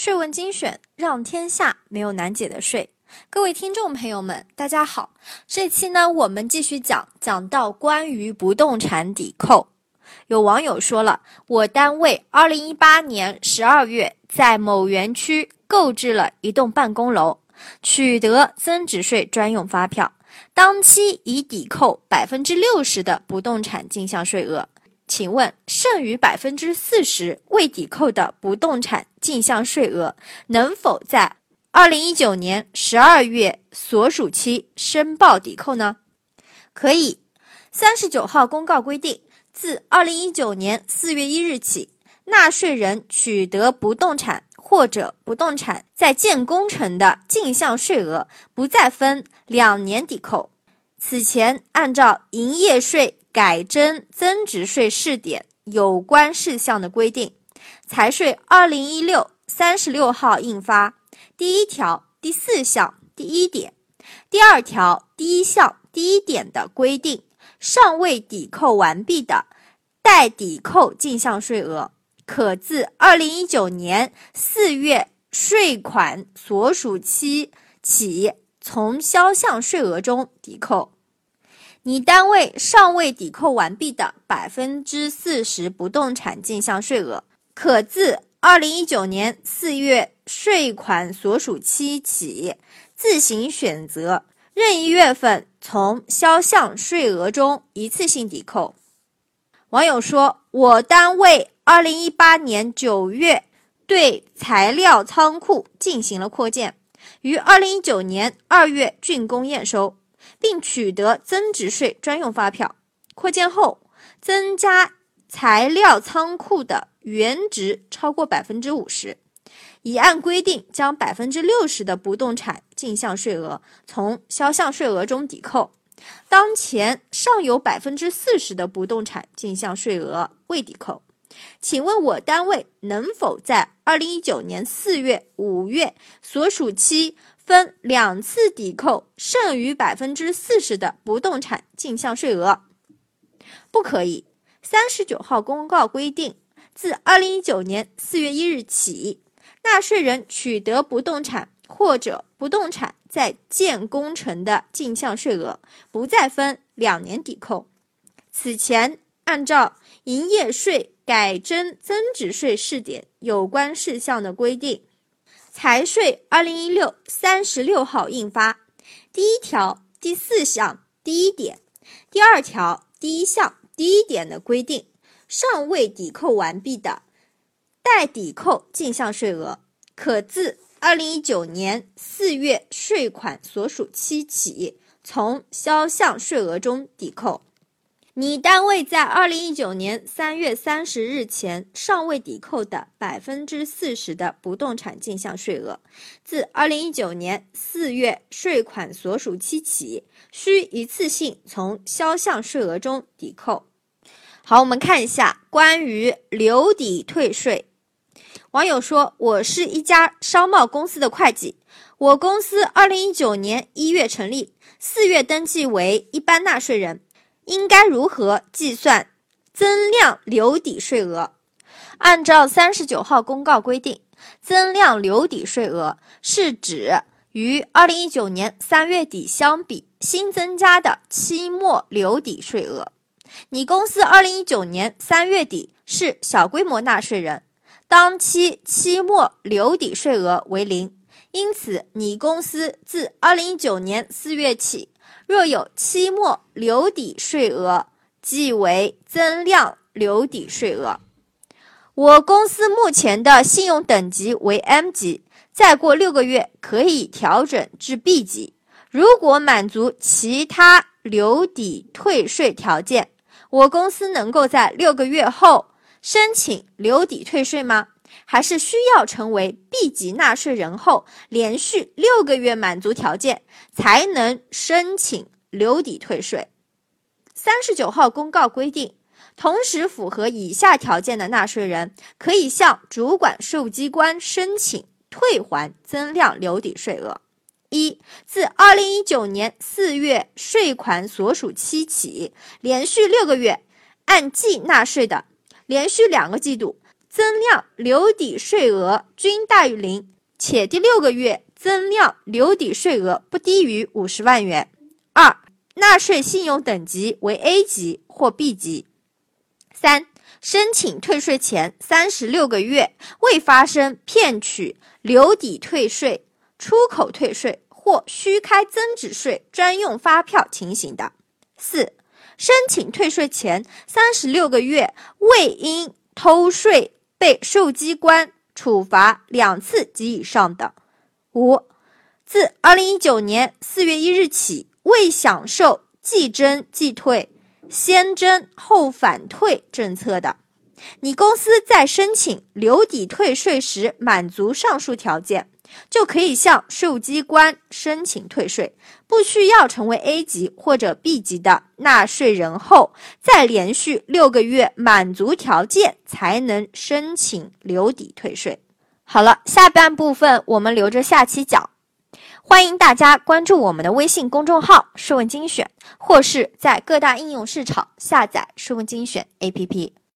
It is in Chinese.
税问精选，让天下没有难解的税。各位听众朋友们，大家好。这期呢，我们继续讲，讲到关于不动产抵扣。有网友说了，我单位二零一八年十二月在某园区购置了一栋办公楼，取得增值税专用发票，当期已抵扣百分之六十的不动产进项税额。请问，剩余百分之四十未抵扣的不动产进项税额，能否在二零一九年十二月所属期申报抵扣呢？可以。三十九号公告规定，自二零一九年四月一日起，纳税人取得不动产或者不动产在建工程的进项税额，不再分两年抵扣。此前按照营业税。改征增值税试点有关事项的规定，财税二零一六三十六号印发。第一条第四项第一点、第二条第一项第一点的规定，尚未抵扣完毕的待抵扣进项税额，可自二零一九年四月税款所属期起从销项税额中抵扣。你单位尚未抵扣完毕的百分之四十不动产进项税额，可自二零一九年四月税款所属期起，自行选择任意月份从销项税额中一次性抵扣。网友说：“我单位二零一八年九月对材料仓库进行了扩建，于二零一九年二月竣工验收。”并取得增值税专用发票。扩建后，增加材料仓库的原值超过百分之五十，已按规定将百分之六十的不动产进项税额从销项税额中抵扣。当前尚有百分之四十的不动产进项税额未抵扣，请问我单位能否在二零一九年四月、五月所属期？分两次抵扣剩余百分之四十的不动产进项税额，不可以。三十九号公告规定，自二零一九年四月一日起，纳税人取得不动产或者不动产在建工程的进项税额，不再分两年抵扣。此前按照营业税改征增值税试点有关事项的规定。财税二零一六三十六号印发第一条第四项第一点、第二条第一项第一点的规定，尚未抵扣完毕的待抵扣进项税额，可自二零一九年四月税款所属期起从销项税额中抵扣。你单位在二零一九年三月三十日前尚未抵扣的百分之四十的不动产进项税额，自二零一九年四月税款所属期起，需一次性从销项税额中抵扣。好，我们看一下关于留抵退税。网友说：“我是一家商贸公司的会计，我公司二零一九年一月成立，四月登记为一般纳税人。”应该如何计算增量留抵税额？按照三十九号公告规定，增量留抵税额是指与二零一九年三月底相比新增加的期末留抵税额。你公司二零一九年三月底是小规模纳税人，当期期末留抵税额为零，因此你公司自二零一九年四月起。若有期末留抵税额，即为增量留抵税额。我公司目前的信用等级为 M 级，再过六个月可以调整至 B 级。如果满足其他留抵退税条件，我公司能够在六个月后申请留抵退税吗？还是需要成为 B 级纳税人后，连续六个月满足条件，才能申请留抵退税。三十九号公告规定，同时符合以下条件的纳税人，可以向主管税务机关申请退还增量留抵税额：一、自二零一九年四月税款所属期起，连续六个月按季纳税的，连续两个季度。增量留抵税额均大于零，且第六个月增量留抵税额不低于五十万元。二、纳税信用等级为 A 级或 B 级。三、申请退税前三十六个月未发生骗取留抵退税、出口退税或虚开增值税专用发票情形的。四、申请退税前三十六个月未因偷税被受机关处罚两次及以上的。五、自二零一九年四月一日起未享受即征即退、先征后返退政策的。你公司在申请留抵退税时满足上述条件，就可以向税务机关申请退税，不需要成为 A 级或者 B 级的纳税人后，再连续六个月满足条件才能申请留抵退税。好了，下半部分我们留着下期讲。欢迎大家关注我们的微信公众号“税问精选”，或是在各大应用市场下载“税问精选 ”APP。